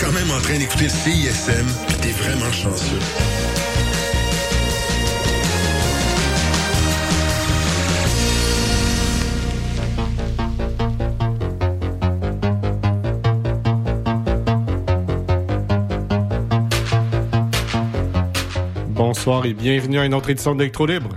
quand même en train d'écouter CISM, puis t'es vraiment chanceux. Bonsoir et bienvenue à une autre édition d'Electro Libre.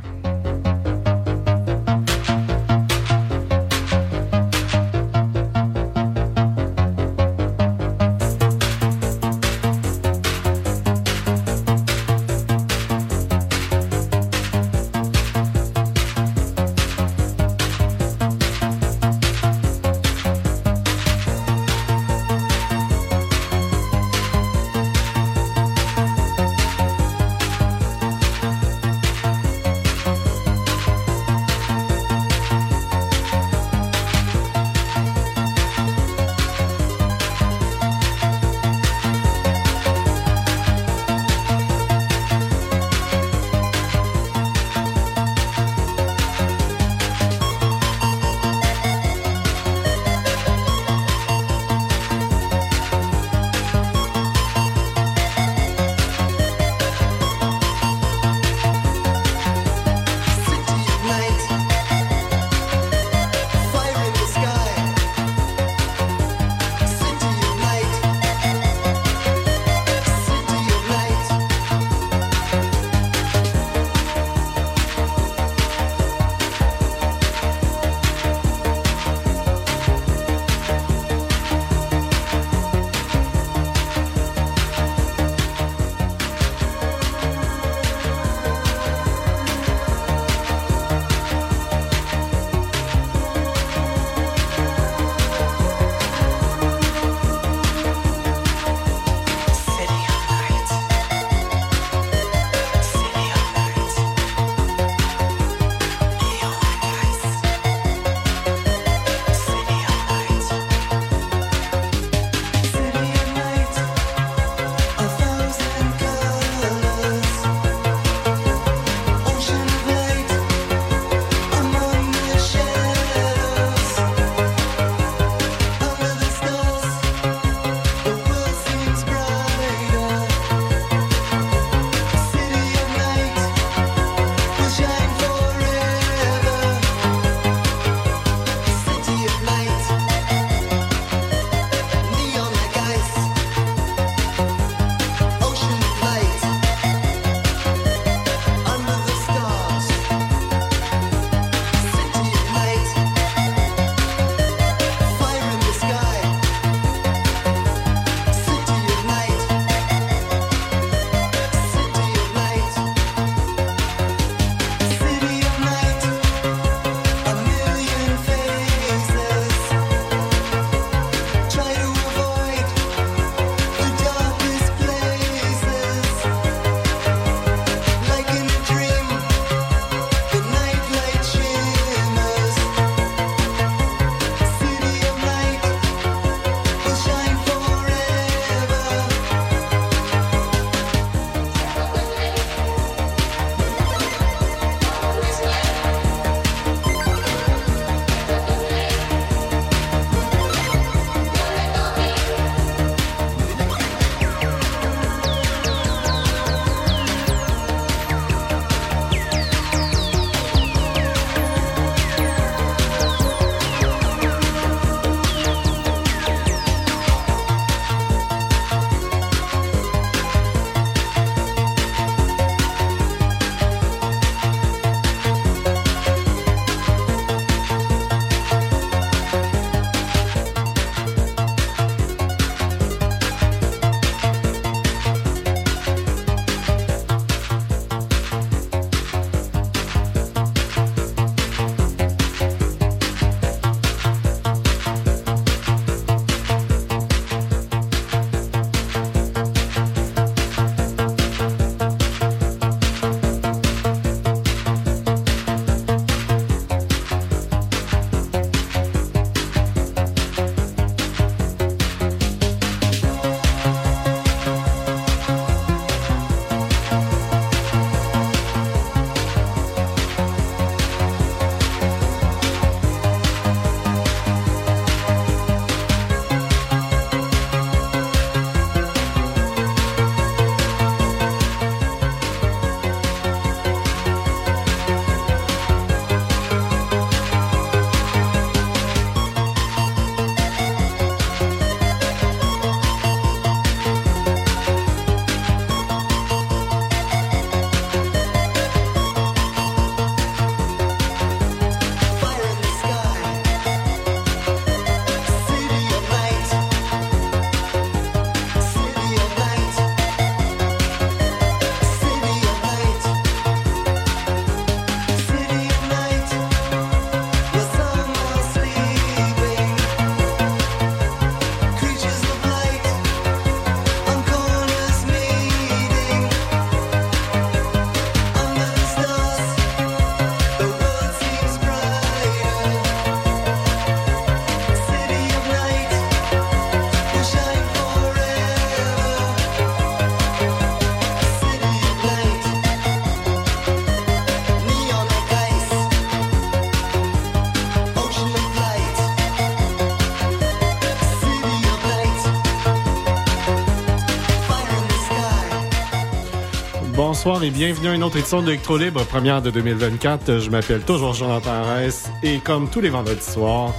Bonsoir et bienvenue à une autre édition d'Electro Libre, première de 2024. Je m'appelle toujours Jonathan Reiss et comme tous les vendredis soirs,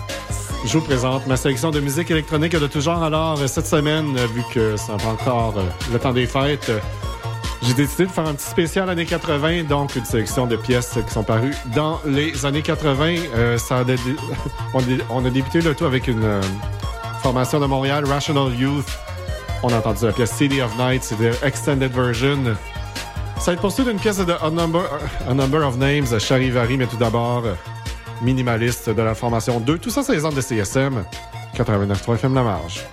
je vous présente ma sélection de musique électronique de tout genre. Alors, cette semaine, vu que c'est pas encore le temps des fêtes, j'ai décidé de faire un petit spécial années 80, donc une sélection de pièces qui sont parues dans les années 80. Euh, ça on, a débuté le tout avec une euh, formation de Montréal, Rational Youth. On a entendu la pièce City of Night, c'est l'extended version. Ça va être poursuivi d'une pièce de A Number, A Number of Names, Charivari, mais tout d'abord, minimaliste de la formation 2. Tout ça, c'est les ans de CSM. 89.3 FM La Marge.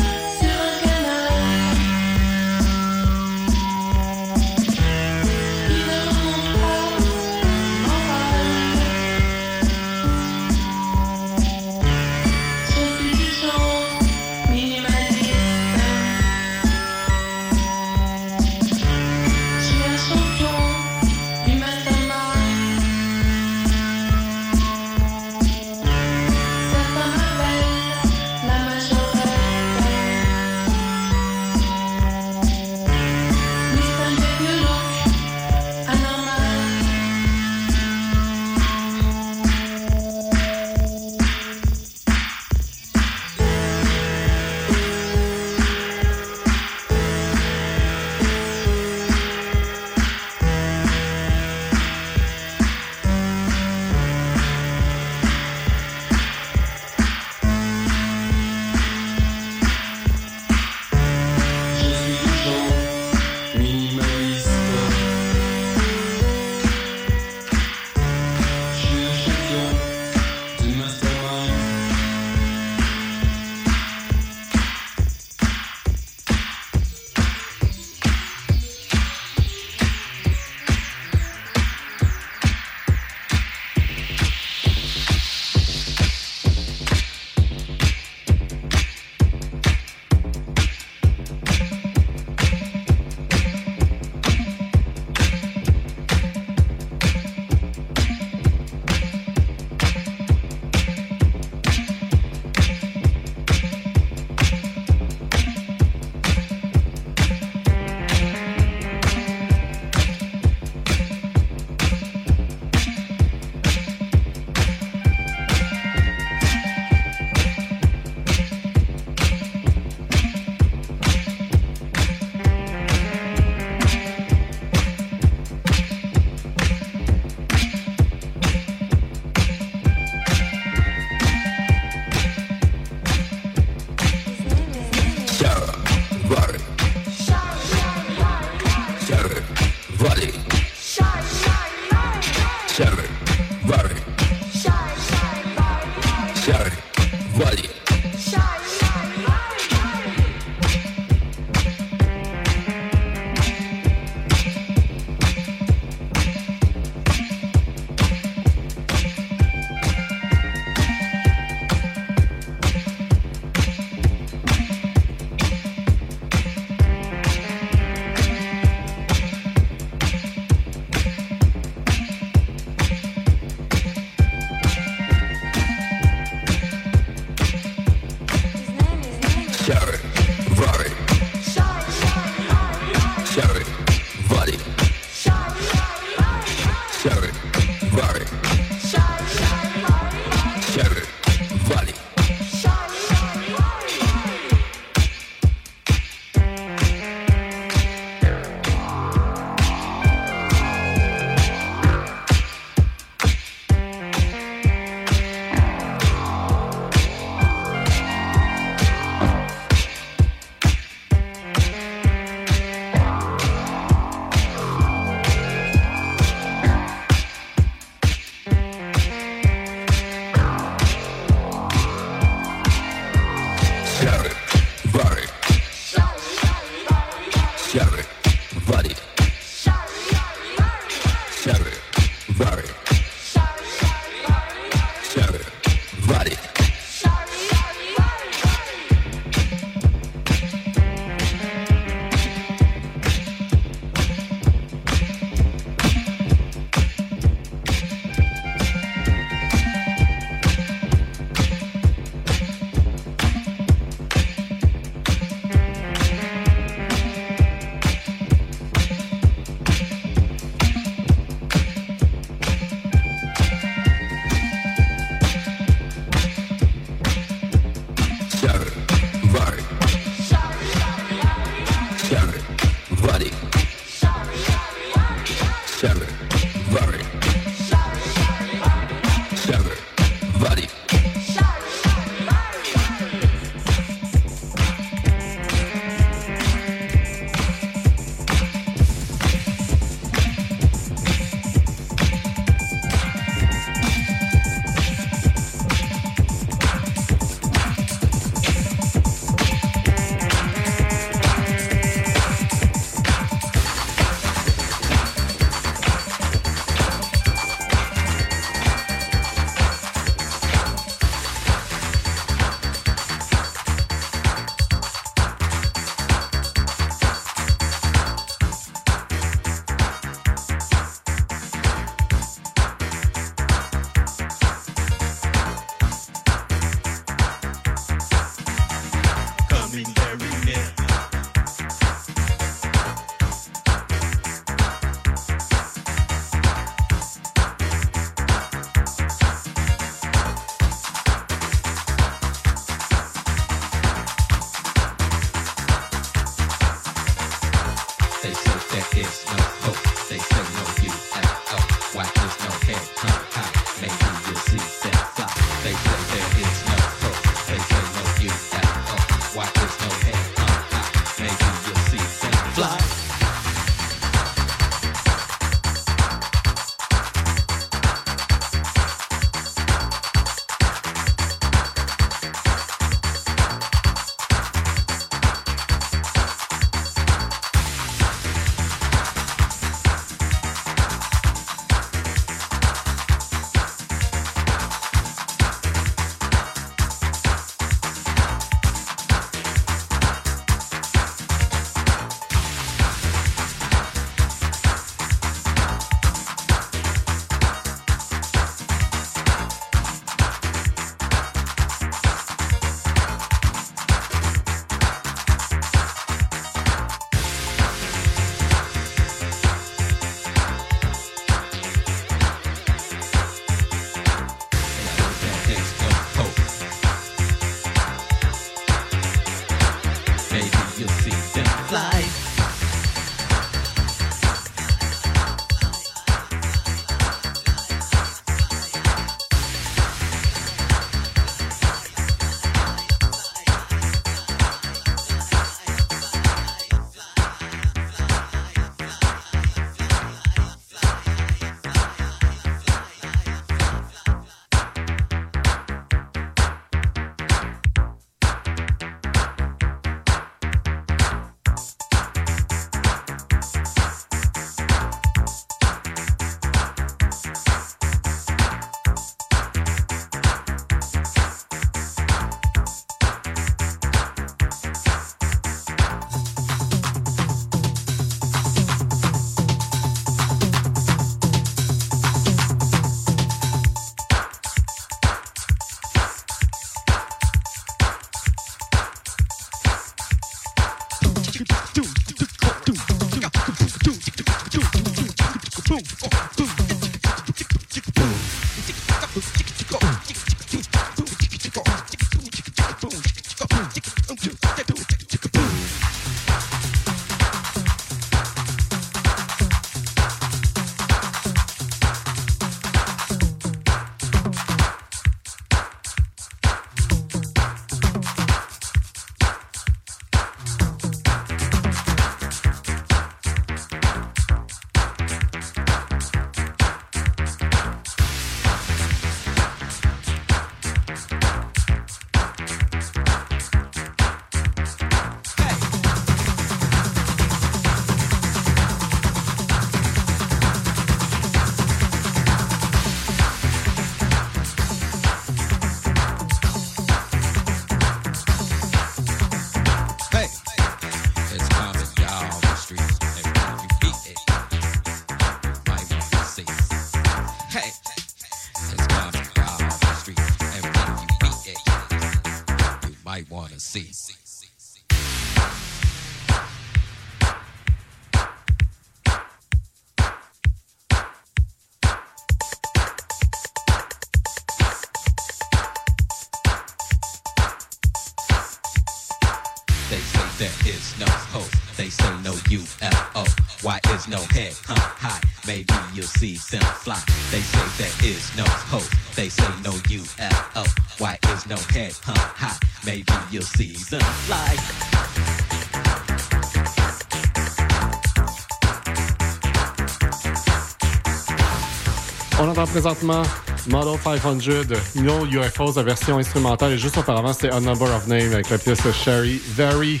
Présentement Model 500, No UFOs, la version instrumentale. Et juste auparavant, c'était A Number of Names avec la pièce Sherry Very.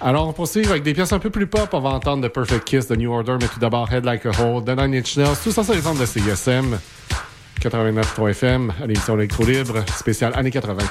Alors, on poursuit avec des pièces un peu plus pop. On va entendre The Perfect Kiss de New Order, mais tout d'abord Head Like a Hole, The Nine Inch Nails, tout ça, c'est ondes de CISM 89.3 FM à l'émission Libre, spéciale années 80.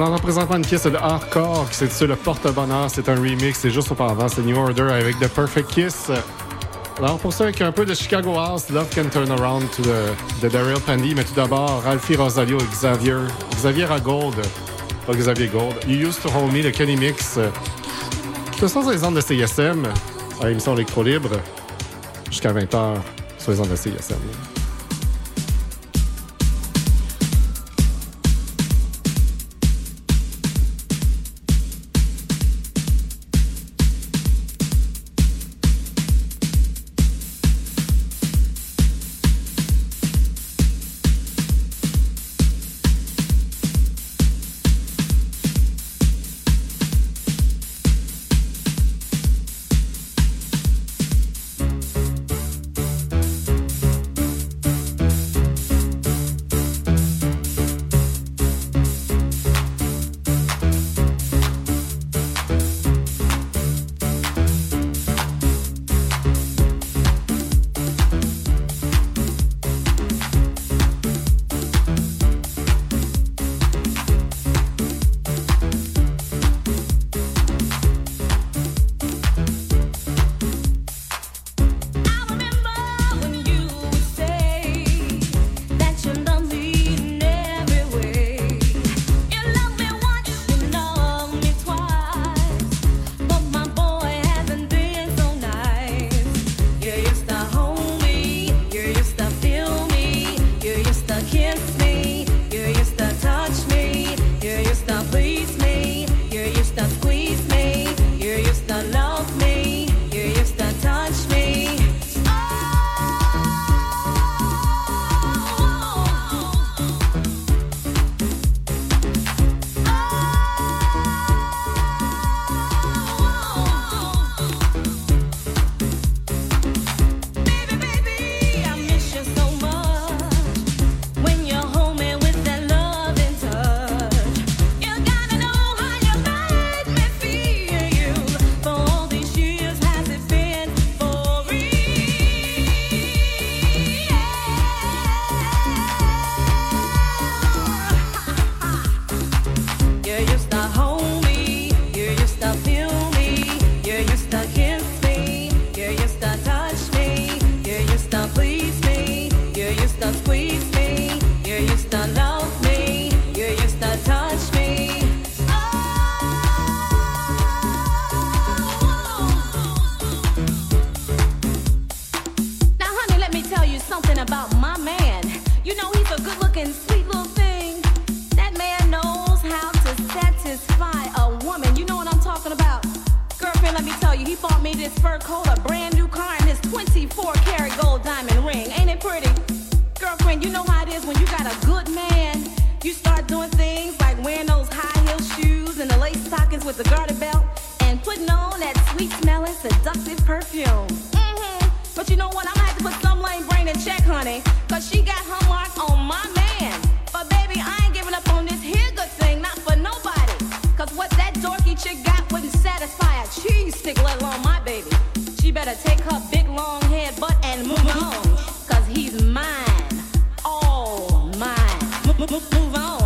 On en représentant une pièce de hardcore qui c'est le porte-bonheur. C'est un remix. C'est juste auparavant. C'est New Order avec The Perfect Kiss. Alors, pour ça, avec un peu de Chicago House, Love Can Turn Around de Daryl Pandy. Mais tout d'abord, Ralphie Rosalio et Xavier. Xavier à Gold. Pas Xavier Gold. You Used to Hold Me, le Kenny Mix. Ce sont les ondes de CSM à l'émission Électro Libre jusqu'à 20h sur les ondes de CSM. She better take her big long head butt and move on. Cause he's mine. All mine. Move on.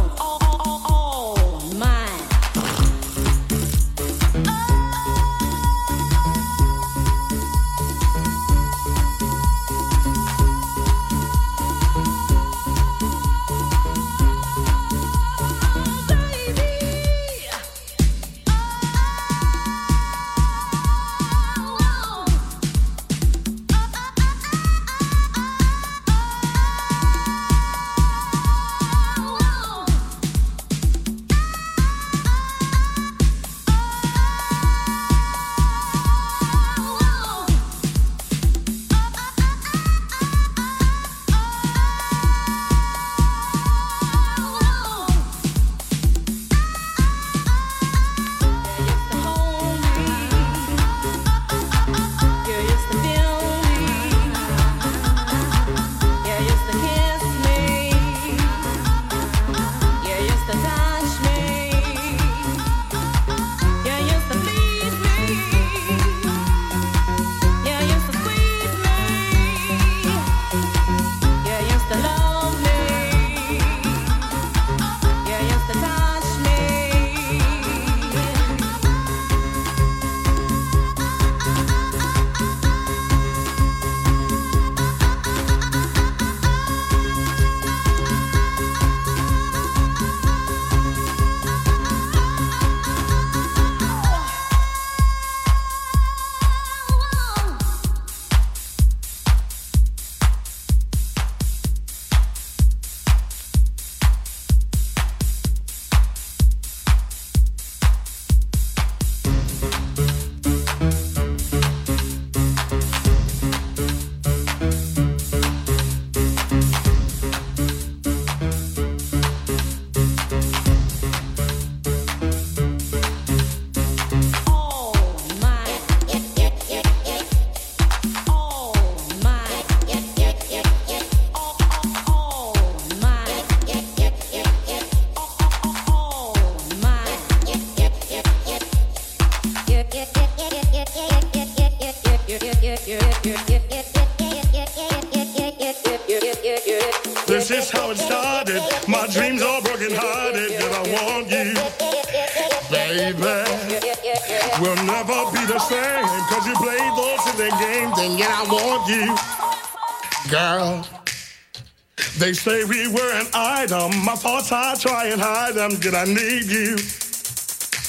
They say we were an item. My thoughts I try and hide them. Did I need you?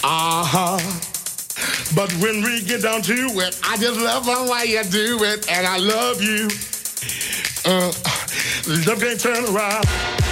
Uh huh. But when we get down to it, I just love the way you do it, and I love you. Uh, love can't turn around.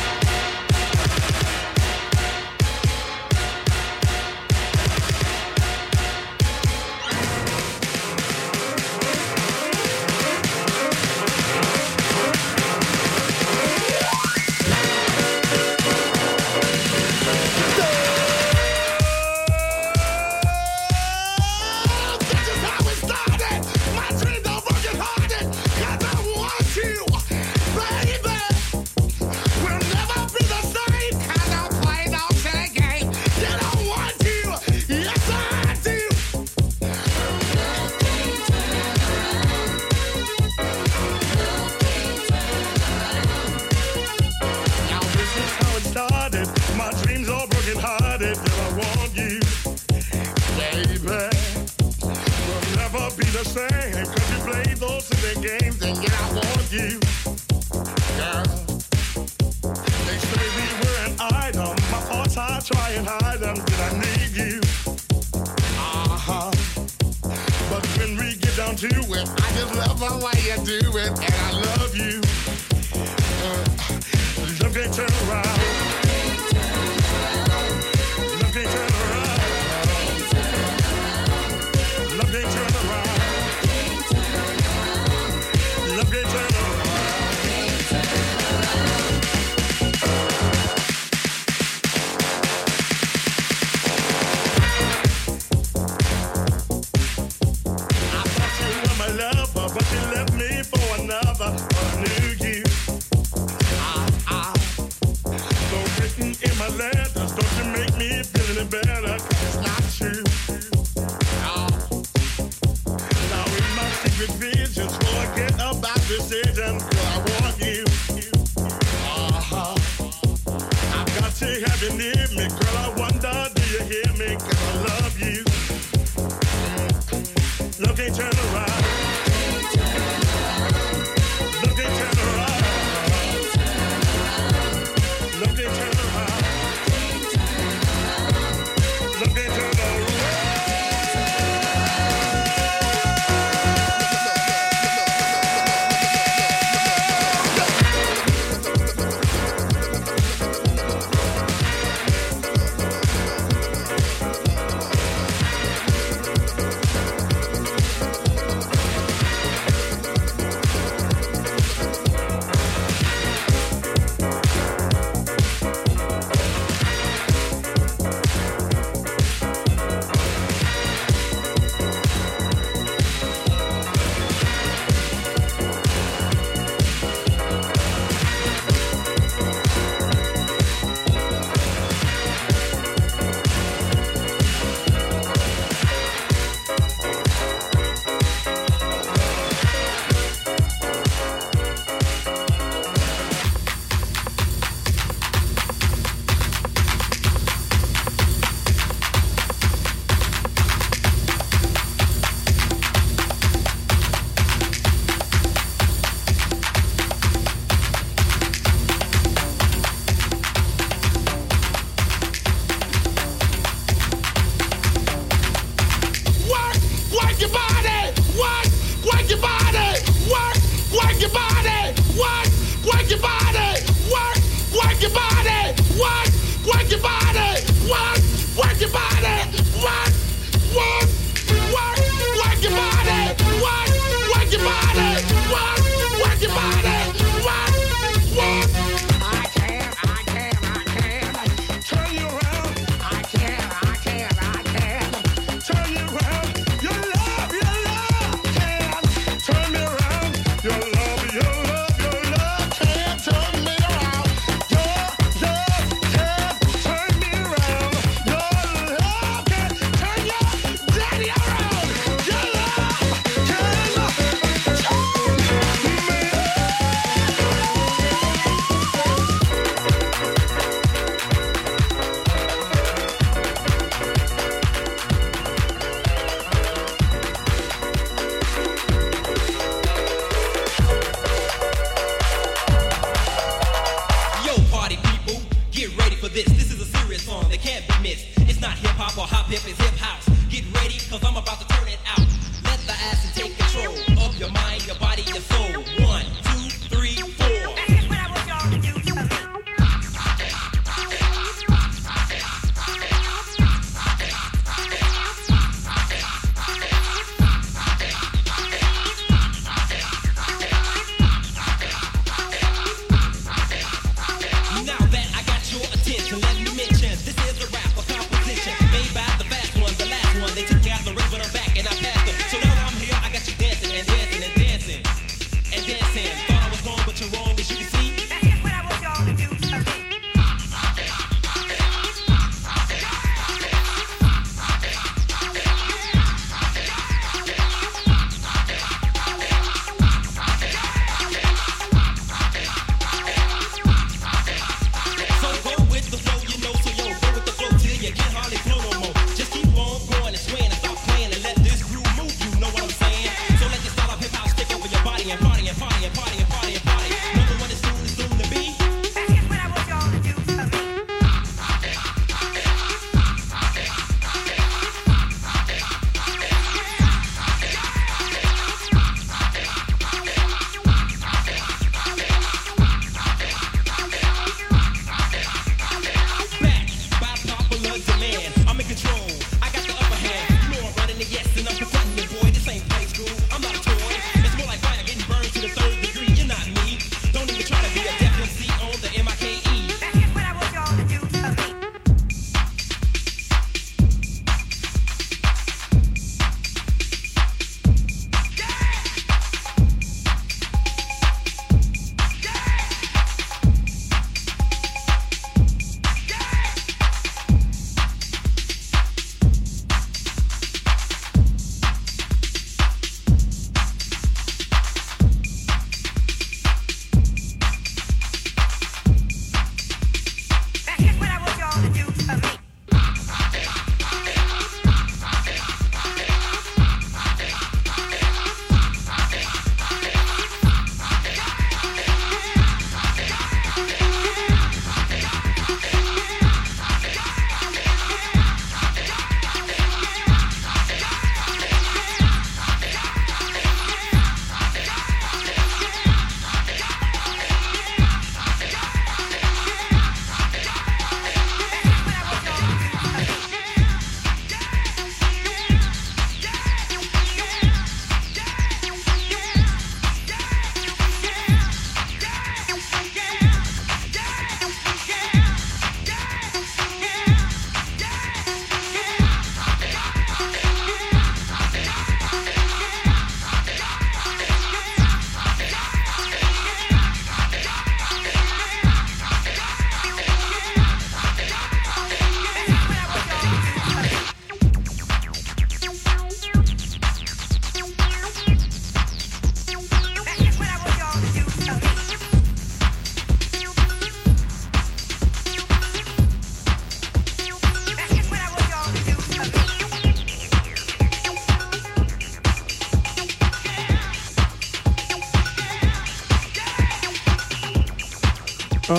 trying hard until I need you. Uh-huh. But when we get down to it, I just love the way you do it, and I love you. Uh, love can't turn around.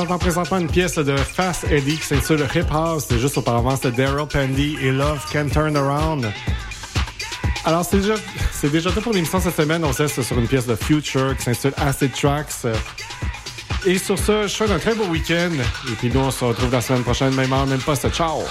Entend présentement une pièce de Fast Eddie qui s'intitule Hip House. C'est juste auparavant, c'était Daryl Pandy et Love Can Turn Around. Alors, c'est déjà, c'est déjà tout pour l'émission cette semaine. On cesse sur une pièce de Future qui s'intitule Acid Tracks. Et sur ça, je souhaite un très beau week-end. Et puis nous, on se retrouve la semaine prochaine, même heure, même poste. Ciao!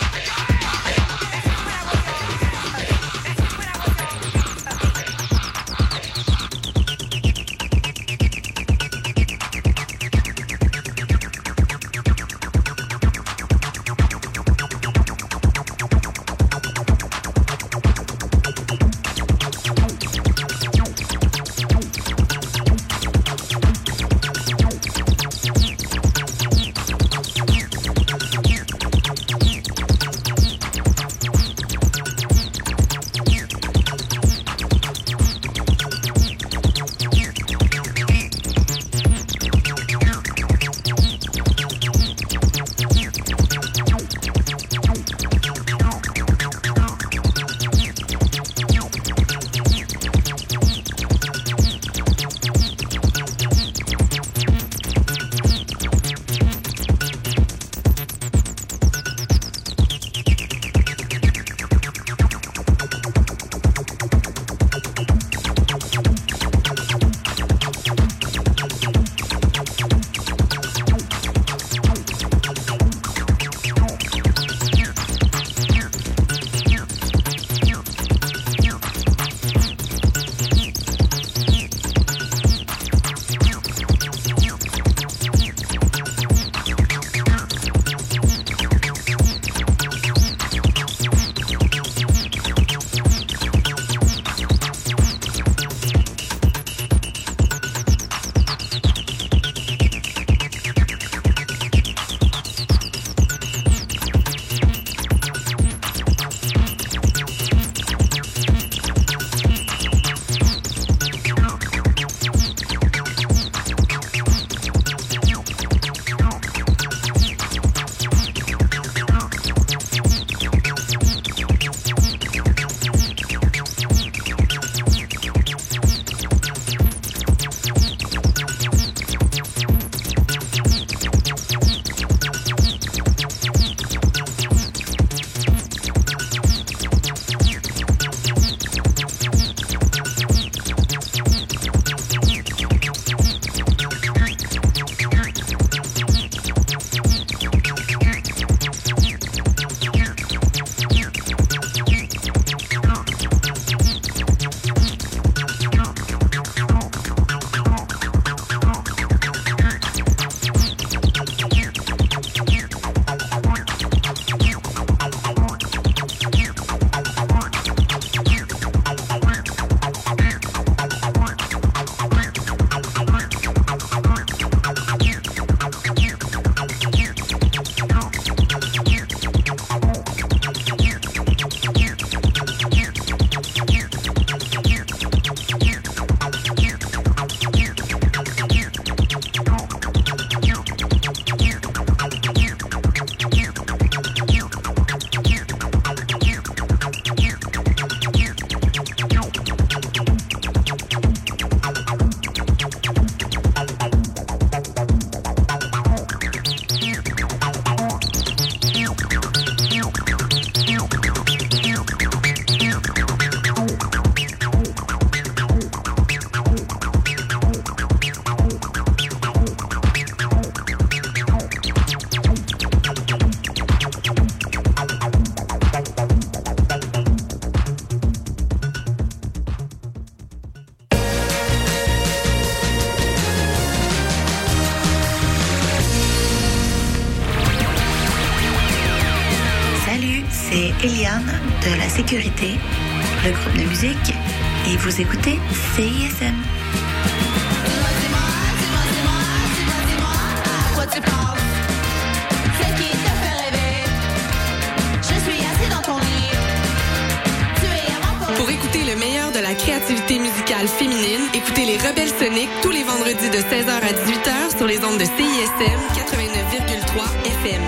De CISM 89,3 FM.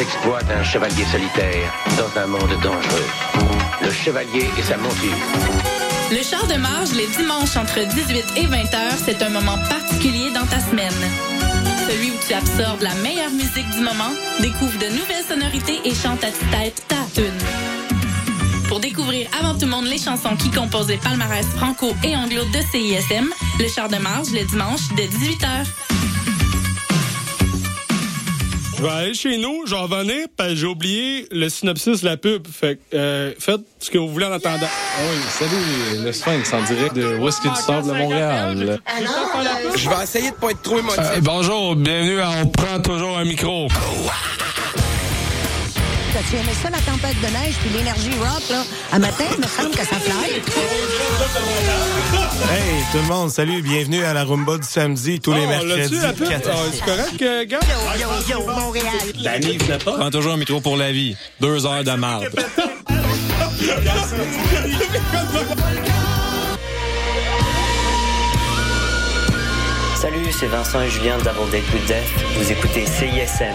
exploits d'un chevalier solitaire dans un monde dangereux. Le chevalier et sa monture. Le char de marge les dimanches entre 18 et 20 heures, c'est un moment particulier dans ta semaine. Celui où tu absorbes la meilleure musique du moment, découvre de nouvelles sonorités et chante à tête ta tune. Pour découvrir avant tout le monde les chansons qui composent les palmarès franco et anglo de CISM, le char de marge le dimanche dès 18h. Je vais aller chez nous, je vais revenir, parce que j'ai oublié le synopsis de la pub. Fait que, euh, faites ce que vous voulez en attendant. Oui, salut, le Sphinx en direct de Whisky du Sable de Montréal? Je vais essayer de pas être trop émotif. Euh, bonjour, bienvenue à On prend toujours un micro. Tu aimais ça, la tempête de neige, puis l'énergie rock, là? À matin, il me semble que ça fly. Hey, tout le monde, salut, bienvenue à la Rumba du samedi, tous les Oh, mercredis. la à Ah, six. c'est correct, euh, gars? Yo, yo, yo, Montréal. Danny, venait pas? Prends toujours un micro pour la vie. Deux heures de marde. Salut, c'est Vincent et Julien de Double Date with Death. Vous écoutez CISM.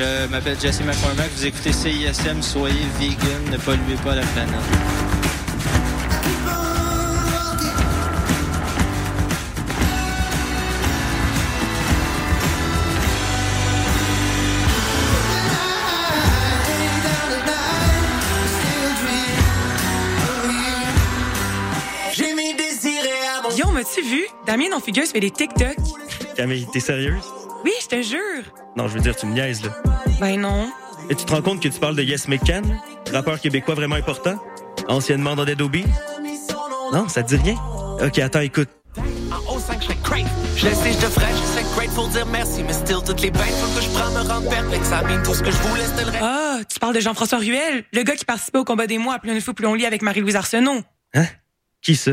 Je m'appelle Jesse McCormack. Vous écoutez CISM. Soyez vegan. Ne polluez pas la planète. Yo, m'as-tu vu? Damien, non figueuse, fait des TikTok. Camille, t'es sérieuse? Oui, je te jure. Non, je veux dire, tu me niaises, là. Ben non. Et tu te rends compte que tu parles de Yes McCann, rappeur québécois vraiment important? Anciennement dans Dead Obies? Non, ça te dit rien? Ok, attends, écoute. En haut 5, je fais crave. Je le sais, je te ferai, je sais grateful dire merci, mais still, toutes les bains que je prends me rendent perplexe. I mean, tout ce que je voulais, c'était le reste. Ah, tu parles de Jean-François Ruel, le gars qui participait au combat des mois à Plus on fou, plus on lit avec Marie-Louise Arsenault. Hein? Qui ça?